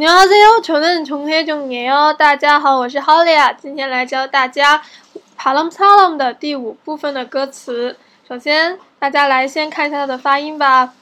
안녕하세요저는정혜정이에요大家好，我是 Holly 啊。今天来教大家帕람사람的第五部分的歌词。首先，大家来先看一下它的发音吧。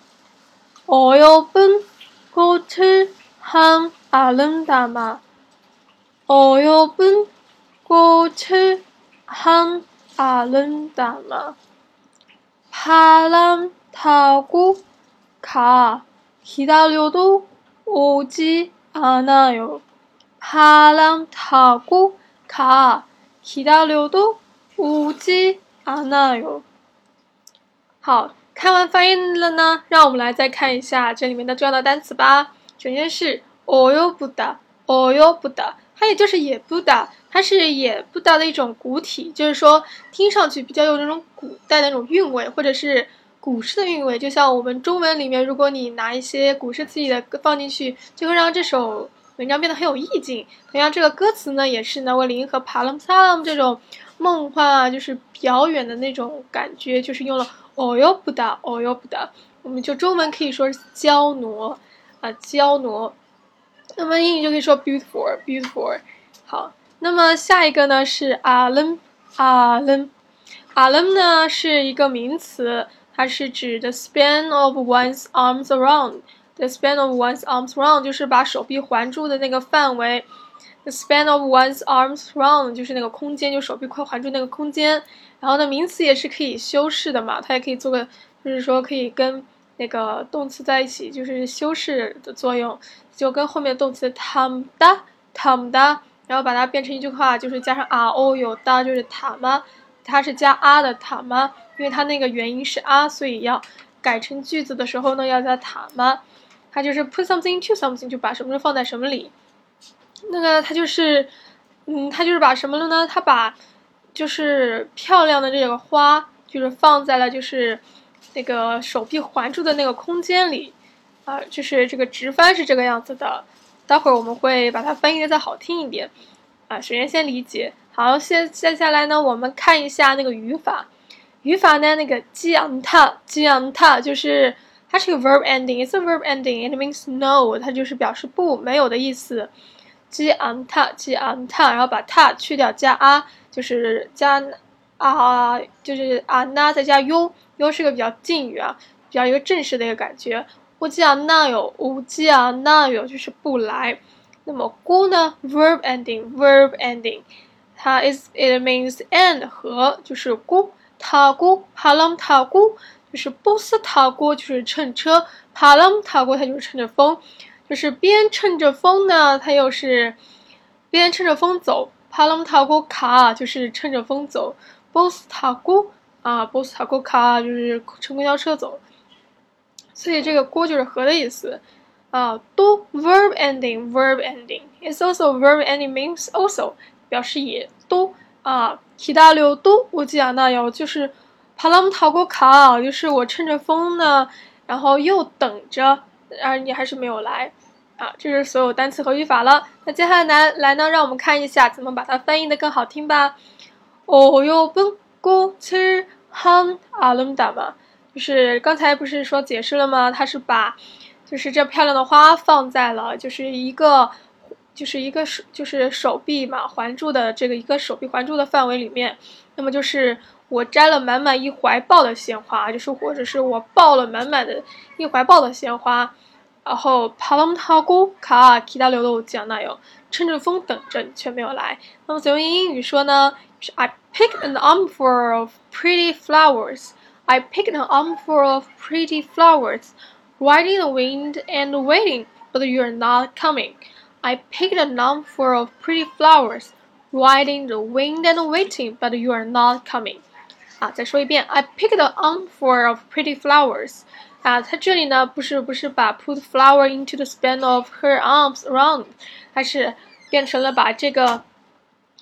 어여쁜꽃을향아름다마어여쁜꽃을향아름다마바람타고가기다려도오지 않아요바람타고가기다려도오지않아요好，看完翻译了呢，让我们来再看一下这里面的重要的单词吧。首先是어여부 다， 어여부 다， 它也就是也不다它是也不다的一种古体，就是说听上去比较有那种古代的那种韵味，或者是 古诗的韵味，就像我们中文里面，如果你拿一些古诗词的放进去，就会让这首文章变得很有意境。同样，这个歌词呢，也是呢，为迎和帕兰萨姆这种梦幻啊，就是遥远的那种感觉，就是用了“哦哟不达，哦哟不达”，我们就中文可以说是娇挪啊，娇挪。那么英语就可以说 “beautiful，beautiful”。好，那么下一个呢是“阿楞，阿楞，阿楞”呢是一个名词。它是指 the span of one's arms around。the span of one's arms around 就是把手臂环住的那个范围。the span of one's arms around 就是那个空间，就手臂快环住那个空间。然后呢，名词也是可以修饰的嘛，它也可以做个，就是说可以跟那个动词在一起，就是修饰的作用，就跟后面动词 tam da tam da，然后把它变成一句话，就是加上 r o 有 da 就是塔吗？它是加 r 的塔吗？因为它那个元音是 r，所以要改成句子的时候呢，要加塔吗？它就是 put something to something，就把什么放在什么里。那个它就是，嗯，它就是把什么了呢？它把。就是漂亮的这个花，就是放在了就是那个手臂环住的那个空间里，啊，就是这个直翻是这个样子的。待会儿我们会把它翻译的再好听一点，啊，首先先理解好，现接下来呢，我们看一下那个语法。语法呢，那个 “janta janta” 就是它是个 verb ending，it's a verb ending，it means no，它就是表示不没有的意思。janta janta，然后把 “ta” 去掉，加 “a”，就是加啊就是 “na”，再加 “u”，“u” 是个比较近语啊，比较一个正式的一个感觉。我 janta yo，我既啊 now，就是不来。那么咕呢，verb ending，verb ending，它 is it means and 和就是咕，塔咕，帕朗塔咕，就是波斯塔咕，就是乘车，帕朗塔咕它就是乘着风，就是边乘着风呢，它又是边乘着风走。帕朗塔古卡就是乘着风走，波斯塔古啊，波斯塔古卡就是乘公交车走，所以这个“锅”就是和的意思啊。都 verb ending，verb ending，it's also verb ending means also 表示也都啊。其他六都我记啊，那有就是帕朗塔古卡，就是我乘着风呢，然后又等着，而，你还是没有来。啊，这是所有单词和语法了。那接下来来呢，让我们看一下怎么把它翻译的更好听吧。哦哟，本歌词很阿伦达嘛，就是刚才不是说解释了吗？它是把，就是这漂亮的花放在了，就是一个，就是一个手，就是手臂嘛环住的这个一个手臂环住的范围里面。那么就是我摘了满满一怀抱的鲜花，就是或者是我抱了满满的一怀抱的鲜花。然后帕朗塔古卡其他留的我讲那有，乘着风等着你却没有来。那么怎么用英语说呢？是 I picked an armful of pretty flowers. I picked an armful of pretty flowers, riding the wind and waiting, but you're not coming. I picked an armful of pretty flowers, riding the wind and waiting, but you are not coming. 啊，再说一遍，I picked an armful of pretty flowers. 啊，它这里呢不是不是把 put flower into the span of her arms around，它是变成了把这个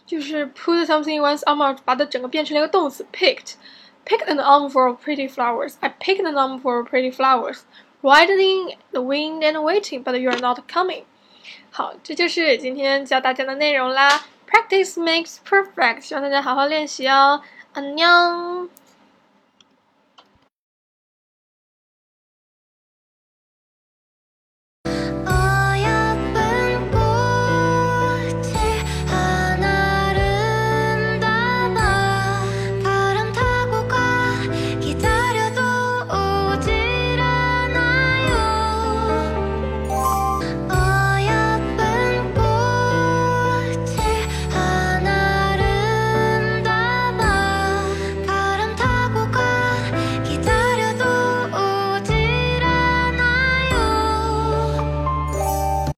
就是 put something in one's arm，把它整个变成了一个动词 picked。Pick an armful of pretty flowers. I picked an armful of pretty flowers, riding the wind and waiting, but you are not coming. 好，这就是今天教大家的内容啦。Practice makes perfect，希望大家好好练习哦。安녕